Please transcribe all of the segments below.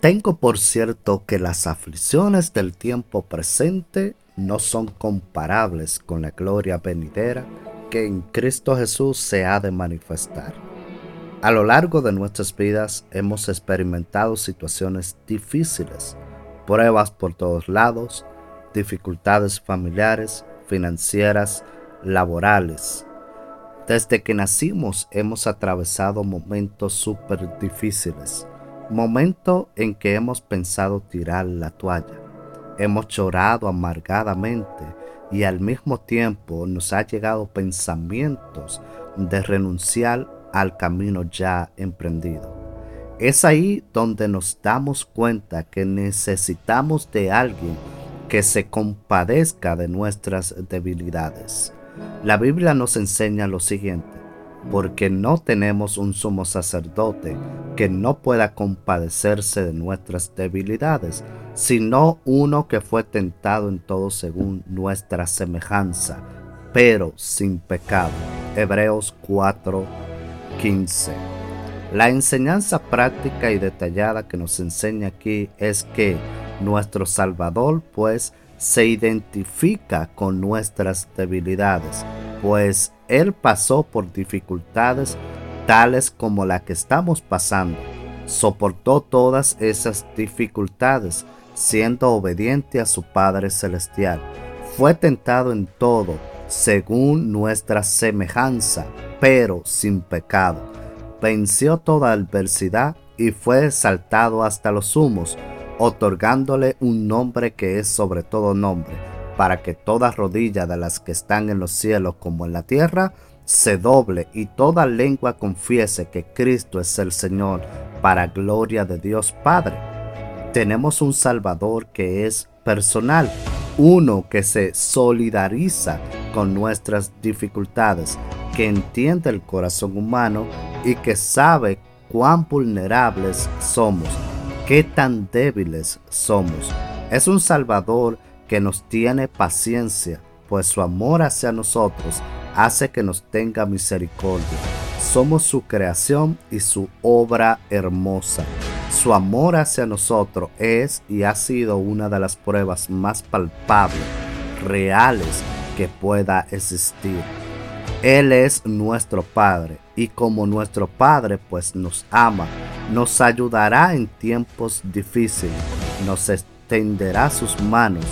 Tengo por cierto que las aflicciones del tiempo presente no son comparables con la gloria venidera que en Cristo Jesús se ha de manifestar. A lo largo de nuestras vidas hemos experimentado situaciones difíciles, pruebas por todos lados, dificultades familiares, financieras, laborales. Desde que nacimos hemos atravesado momentos súper difíciles, momentos en que hemos pensado tirar la toalla, hemos llorado amargadamente y al mismo tiempo nos ha llegado pensamientos de renunciar al camino ya emprendido. Es ahí donde nos damos cuenta que necesitamos de alguien que se compadezca de nuestras debilidades. La Biblia nos enseña lo siguiente, porque no tenemos un sumo sacerdote que no pueda compadecerse de nuestras debilidades, sino uno que fue tentado en todo según nuestra semejanza, pero sin pecado. Hebreos 4:15. La enseñanza práctica y detallada que nos enseña aquí es que nuestro Salvador pues se identifica con nuestras debilidades, pues Él pasó por dificultades tales como la que estamos pasando. Soportó todas esas dificultades siendo obediente a su Padre Celestial. Fue tentado en todo, según nuestra semejanza, pero sin pecado. Venció toda adversidad y fue exaltado hasta los humos, otorgándole un nombre que es sobre todo nombre, para que toda rodilla de las que están en los cielos como en la tierra se doble y toda lengua confiese que Cristo es el Señor, para gloria de Dios Padre. Tenemos un Salvador que es personal, uno que se solidariza con nuestras dificultades, que entiende el corazón humano y que sabe cuán vulnerables somos, qué tan débiles somos. Es un Salvador que nos tiene paciencia, pues su amor hacia nosotros hace que nos tenga misericordia. Somos su creación y su obra hermosa. Su amor hacia nosotros es y ha sido una de las pruebas más palpables, reales que pueda existir. Él es nuestro Padre y como nuestro Padre pues nos ama, nos ayudará en tiempos difíciles, nos extenderá sus manos,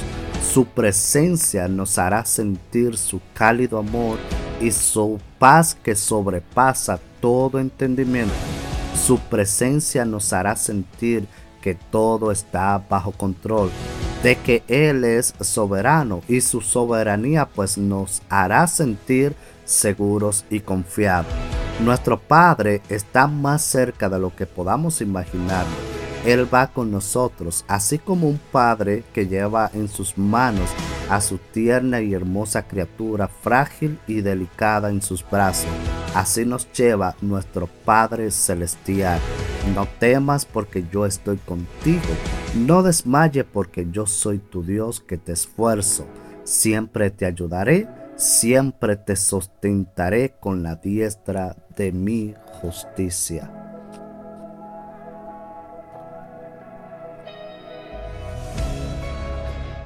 su presencia nos hará sentir su cálido amor y su paz que sobrepasa todo entendimiento su presencia nos hará sentir que todo está bajo control, de que Él es soberano y su soberanía pues nos hará sentir seguros y confiados. Nuestro Padre está más cerca de lo que podamos imaginar él va con nosotros, así como un padre que lleva en sus manos a su tierna y hermosa criatura frágil y delicada en sus brazos. Así nos lleva nuestro Padre Celestial. No temas porque yo estoy contigo. No desmaye porque yo soy tu Dios que te esfuerzo. Siempre te ayudaré, siempre te sustentaré con la diestra de mi justicia.